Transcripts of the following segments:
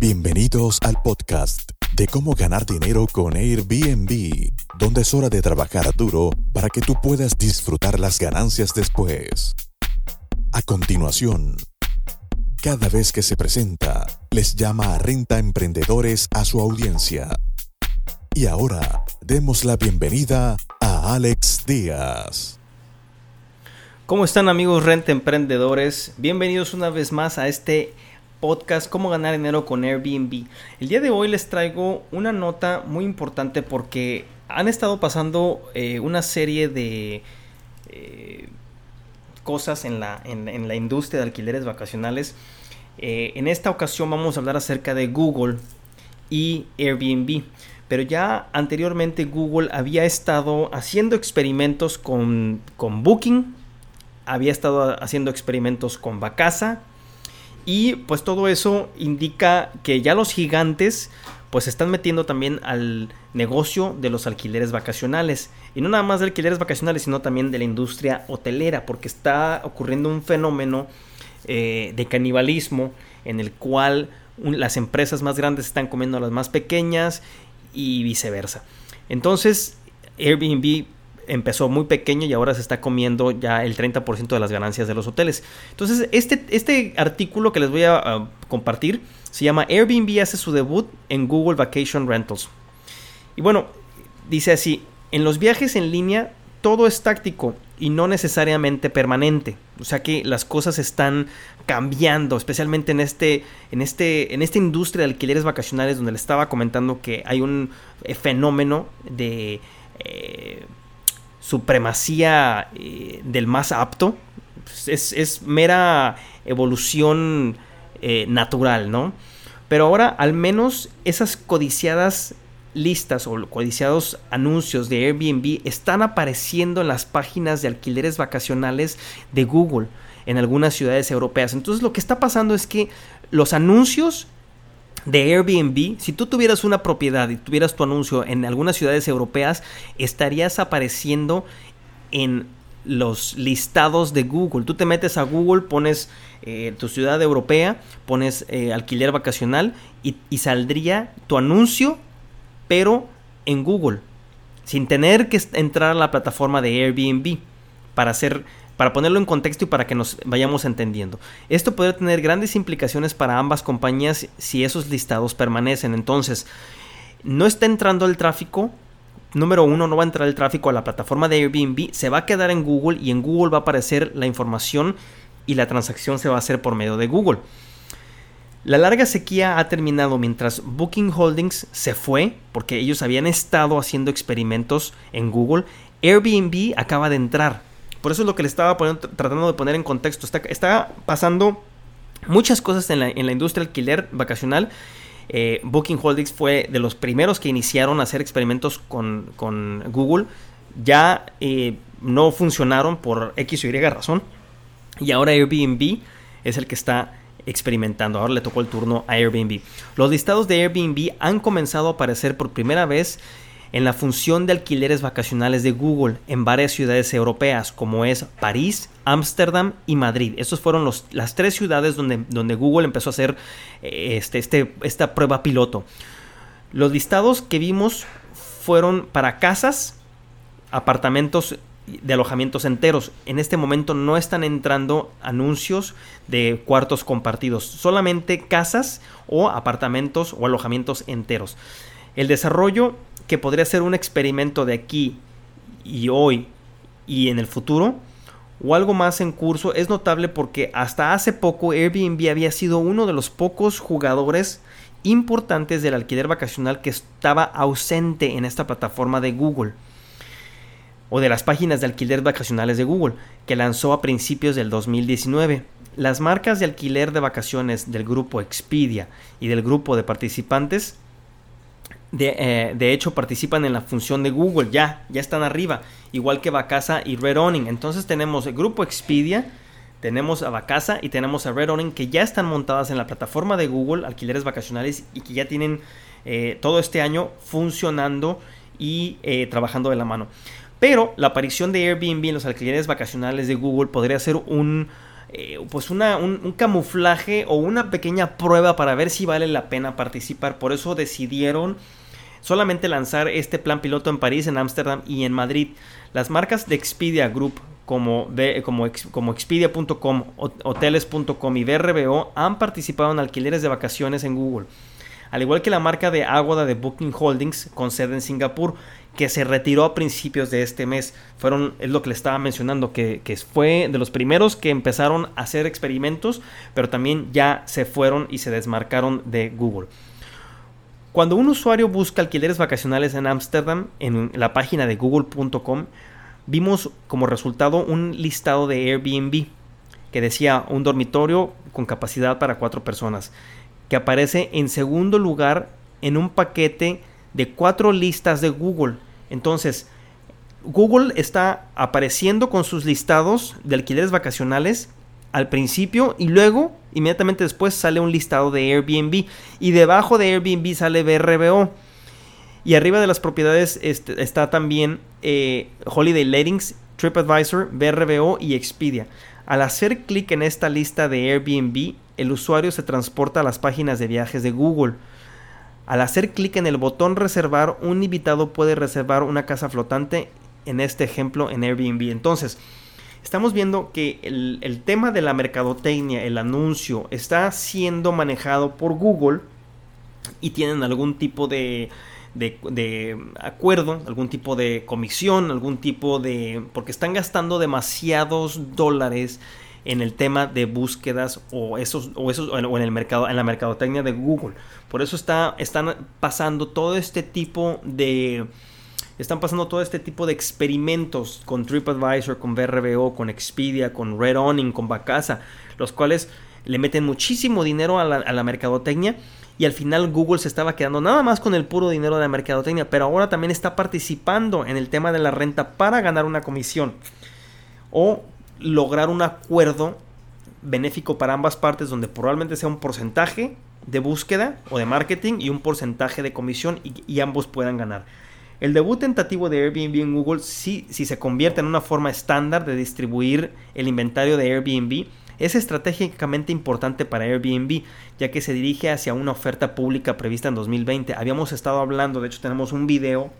Bienvenidos al podcast de cómo ganar dinero con Airbnb, donde es hora de trabajar duro para que tú puedas disfrutar las ganancias después. A continuación, cada vez que se presenta, les llama a Renta Emprendedores a su audiencia. Y ahora, demos la bienvenida a Alex Díaz. ¿Cómo están amigos Renta Emprendedores? Bienvenidos una vez más a este podcast Cómo ganar dinero con Airbnb. El día de hoy les traigo una nota muy importante porque han estado pasando eh, una serie de eh, cosas en la, en, la, industria de alquileres vacacionales. Eh, en esta ocasión vamos a hablar acerca de Google y Airbnb. Pero ya anteriormente Google había estado haciendo experimentos con, con Booking, había estado haciendo experimentos con Vacasa y pues todo eso indica que ya los gigantes pues se están metiendo también al negocio de los alquileres vacacionales. Y no nada más de alquileres vacacionales, sino también de la industria hotelera, porque está ocurriendo un fenómeno eh, de canibalismo en el cual las empresas más grandes están comiendo a las más pequeñas y viceversa. Entonces, Airbnb empezó muy pequeño y ahora se está comiendo ya el 30% de las ganancias de los hoteles. Entonces, este, este artículo que les voy a, compartir se llama Airbnb hace su debut en Google Vacation Rentals. Y bueno, dice así, en los viajes en línea todo es táctico y no necesariamente permanente. O sea que las cosas están cambiando, especialmente en este, en este, en esta industria de alquileres vacacionales donde le estaba comentando que hay un eh, fenómeno de eh, supremacía eh, del más apto. Es, mera evolución eh, natural, ¿no? Pero ahora al menos esas codiciadas listas o codiciados anuncios de Airbnb están apareciendo en las páginas de alquileres vacacionales de Google en algunas ciudades europeas. Entonces lo que está pasando es que los anuncios de Airbnb, si tú tuvieras una propiedad y tuvieras tu anuncio en algunas ciudades europeas, estarías apareciendo en los listados de Google. Tú te metes a Google, pones eh, tu ciudad europea, pones eh, alquiler vacacional y, y saldría tu anuncio, pero en Google, sin tener que entrar a la plataforma de Airbnb para hacer para ponerlo en contexto y para que nos vayamos entendiendo. Esto podría tener grandes implicaciones para ambas compañías si esos listados permanecen. Entonces, no está entrando el tráfico. Número uno, no va a entrar el tráfico a la plataforma de Airbnb, se va a quedar en Google y en Google va a aparecer la información y la transacción se va a hacer por medio de Google. La larga sequía ha terminado mientras Booking Holdings se fue, porque ellos habían estado haciendo experimentos en Google. Airbnb acaba de entrar por eso es lo que le estaba tratando de poner en contexto. Está, pasando muchas cosas en la, industria alquiler vacacional. Eh, Booking Holdings fue de los primeros que iniciaron a hacer experimentos con, Google. Ya eh, no funcionaron por X o Y razón. Y ahora Airbnb es el que está experimentando. Ahora le tocó el turno a Airbnb. Los listados de Airbnb han comenzado a aparecer por primera vez en la función de alquileres vacacionales de Google en varias ciudades europeas como es París, Ámsterdam y Madrid. Estas fueron las tres ciudades donde, donde, Google empezó a hacer eh, este, este, esta prueba piloto. Los listados que vimos fueron para casas, apartamentos de alojamientos enteros. En este momento no están entrando anuncios de cuartos compartidos, solamente casas o apartamentos o alojamientos enteros. El desarrollo que podría ser un experimento de aquí y hoy y en el futuro, o algo más en curso, es notable porque hasta hace poco Airbnb había sido uno de los pocos jugadores importantes del alquiler vacacional que estaba ausente en esta plataforma de Google o de las páginas de alquiler vacacionales de Google, que lanzó a principios del 2019. Las marcas de alquiler de vacaciones del grupo Expedia y del grupo de participantes eh, de, hecho, participan en la función de Google, ya, ya están arriba, igual que Vacasa y Red Entonces tenemos el grupo Expedia, tenemos a Vacasa y tenemos a Red que ya están montadas en la plataforma de Google, alquileres vacacionales, y que ya tienen eh, todo este año funcionando y eh, trabajando de la mano. Pero la aparición de Airbnb en los alquileres vacacionales de Google podría ser un eh, pues una, un, camuflaje o una pequeña prueba para ver si vale la pena participar. Por eso decidieron solamente lanzar este plan piloto en París, en Ámsterdam y en Madrid. Las marcas de Expedia Group como, como, como Expedia.com, hoteles.com y BRBO han participado en alquileres de vacaciones en Google. Al igual que la marca de Aguada de Booking Holdings con sede en Singapur, que se retiró a principios de este mes. Fueron, es lo que le estaba mencionando, que, que, fue de los primeros que empezaron a hacer experimentos, pero también ya se fueron y se desmarcaron de Google. Cuando un usuario busca alquileres vacacionales en Ámsterdam, en la página de google.com, vimos como resultado un listado de Airbnb que decía un dormitorio con capacidad para cuatro personas, que aparece en segundo lugar en un paquete de cuatro listas de Google. Entonces, Google está apareciendo con sus listados de alquileres vacacionales al principio y luego inmediatamente después sale un listado de Airbnb. Y debajo de Airbnb sale BRBO y arriba de las propiedades este, está también eh, Holiday Lettings, TripAdvisor, BRBO y Expedia. Al hacer clic en esta lista de Airbnb, el usuario se transporta a las páginas de viajes de Google. Al hacer clic en el botón reservar, un invitado puede reservar una casa flotante, en este ejemplo en Airbnb. Entonces, estamos viendo que el, tema de la mercadotecnia, el anuncio, está siendo manejado por Google y tienen algún tipo de, de, acuerdo, algún tipo de comisión, algún tipo de... porque están gastando demasiados dólares en el tema de búsquedas o esos o esos o en el mercado en la mercadotecnia de Google. Por eso está están pasando todo este tipo de están pasando todo este tipo de experimentos con TripAdvisor, con BRBO, con Expedia, con Red Owning, con Bacasa, los cuales le meten muchísimo dinero a la mercadotecnia y al final Google se estaba quedando nada más con el puro dinero de la mercadotecnia, pero ahora también está participando en el tema de la renta para ganar una comisión o lograr un acuerdo benéfico para ambas partes donde probablemente sea un porcentaje de búsqueda o de marketing y un porcentaje de comisión y, ambos puedan ganar. El debut tentativo de Airbnb en Google, si, se convierte en una forma estándar de distribuir el inventario de Airbnb, es estratégicamente importante para Airbnb, ya que se dirige hacia una oferta pública prevista en 2020. Habíamos estado hablando, de hecho tenemos un video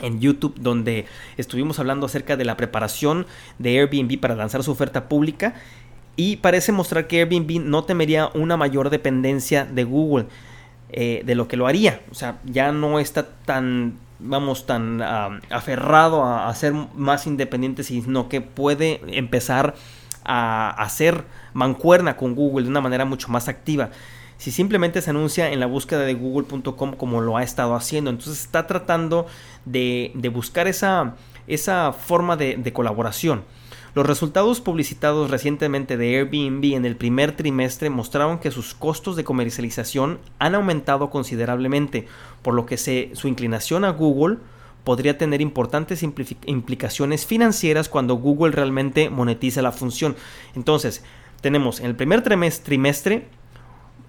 en YouTube donde estuvimos hablando acerca de la preparación de Airbnb para lanzar su oferta pública y parece mostrar que Airbnb no temería una mayor dependencia de Google eh, de lo que lo haría. O sea, ya no está tan, vamos, tan aferrado a, a, ser más independiente, sino que puede empezar hacer mancuerna con Google de una manera mucho más activa si simplemente se anuncia en la búsqueda de google.com como lo ha estado haciendo. Entonces está tratando de, buscar esa, esa forma de, de colaboración. Los resultados publicitados recientemente de Airbnb en el primer trimestre mostraron que sus costos de comercialización han aumentado considerablemente, por lo que se, su inclinación a Google podría tener importantes implicaciones financieras cuando Google realmente monetiza la función. Entonces, tenemos en el primer trimestre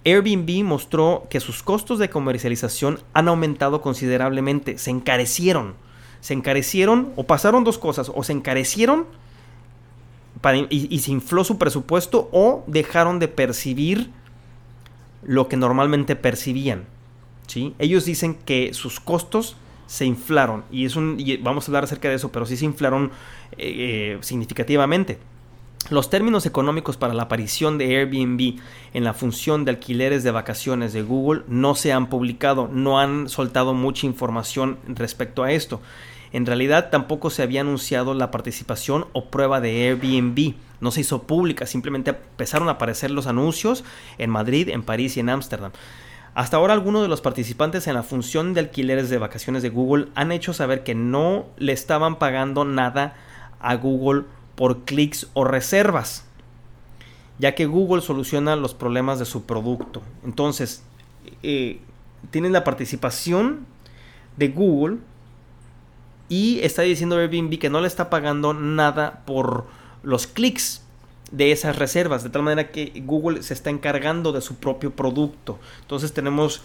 Airbnb mostró que sus costos de comercialización han aumentado considerablemente, se encarecieron. Se encarecieron o pasaron dos cosas, o se encarecieron y, se infló su presupuesto o dejaron de percibir lo que normalmente percibían. ¿sí? Ellos dicen que sus costos se inflaron y, es un, vamos a hablar acerca de eso, pero sí se inflaron eh, eh, significativamente. Los términos económicos para la aparición de Airbnb en la función de alquileres de vacaciones de Google no se han publicado, no han soltado mucha información respecto a esto. En realidad tampoco se había anunciado la participación o prueba de Airbnb, no se hizo pública, simplemente empezaron a aparecer los anuncios en Madrid, en París y en Ámsterdam. Hasta ahora algunos de los participantes en la función de alquileres de vacaciones de Google han hecho saber que no le estaban pagando nada a Google por clics o reservas, ya que Google soluciona los problemas de su producto. Entonces, eh, tienen la participación de Google y está diciendo Airbnb que no le está pagando nada por los clics de esas reservas, de tal manera que Google se está encargando de su propio producto. Entonces tenemos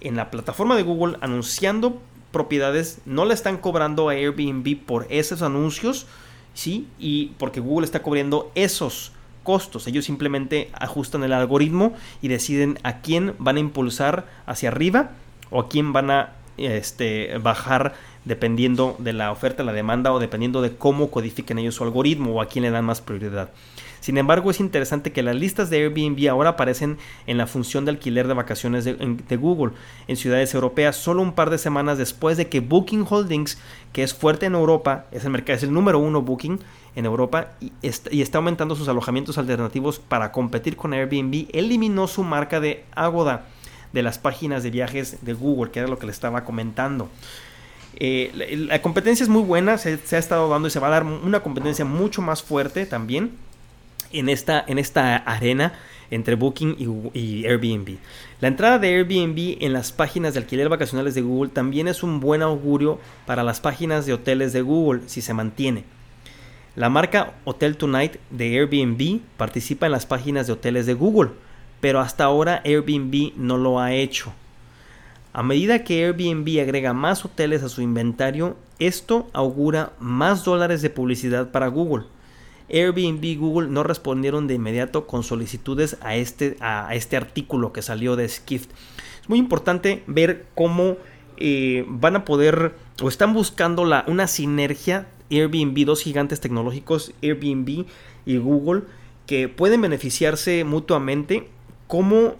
en la plataforma de Google anunciando propiedades, no le están cobrando a Airbnb por esos anuncios, ¿sí? Y porque Google está cubriendo esos costos. Ellos simplemente ajustan el algoritmo y deciden a quién van a impulsar hacia arriba o a quién van a este, bajar dependiendo de la oferta, la demanda o dependiendo de cómo codifiquen ellos su algoritmo o a quién le dan más prioridad. Sin embargo, es interesante que las listas de Airbnb ahora aparecen en la función de alquiler de vacaciones de, Google en ciudades europeas solo un par de semanas después de que Booking Holdings, que es fuerte en Europa, es el mercado, es el número uno Booking en Europa y está, y está aumentando sus alojamientos alternativos para competir con Airbnb, eliminó su marca de Agoda de las páginas de viajes de Google, que era lo que le estaba comentando. Eh, la, competencia es muy buena, se, ha estado dando y se va a dar una competencia mucho más fuerte también en esta, en esta arena entre Booking y, Airbnb. La entrada de Airbnb en las páginas de alquiler vacacionales de Google también es un buen augurio para las páginas de hoteles de Google si se mantiene. La marca Hotel Tonight de Airbnb participa en las páginas de hoteles de Google, pero hasta ahora Airbnb no lo ha hecho. A medida que Airbnb agrega más hoteles a su inventario, esto augura más dólares de publicidad para Google. Airbnb y Google no respondieron de inmediato con solicitudes a este, a este artículo que salió de Skift. Es muy importante ver cómo eh, van a poder o están buscando la, una sinergia Airbnb, dos gigantes tecnológicos, Airbnb y Google, que pueden beneficiarse mutuamente. Como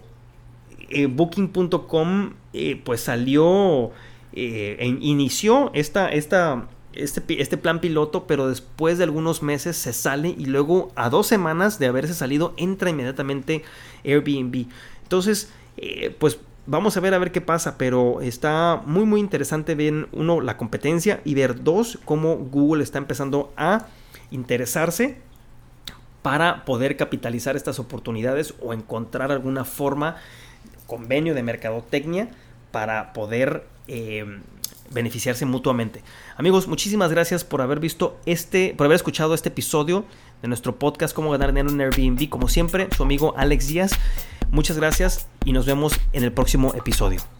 eh, Booking.com eh, pues salió, inició esta, esta este, este, plan piloto, pero después de algunos meses se sale y luego a dos semanas de haberse salido entra inmediatamente Airbnb. Entonces, eh, pues vamos a ver a ver qué pasa, pero está muy muy interesante ver uno la competencia y ver dos cómo Google está empezando a interesarse para poder capitalizar estas oportunidades o encontrar alguna forma convenio de mercadotecnia para poder eh, beneficiarse mutuamente. Amigos, muchísimas gracias por haber visto este, por haber escuchado este episodio de nuestro podcast Cómo ganar dinero en Airbnb. Como siempre, su amigo Alex Díaz. Muchas gracias y nos vemos en el próximo episodio.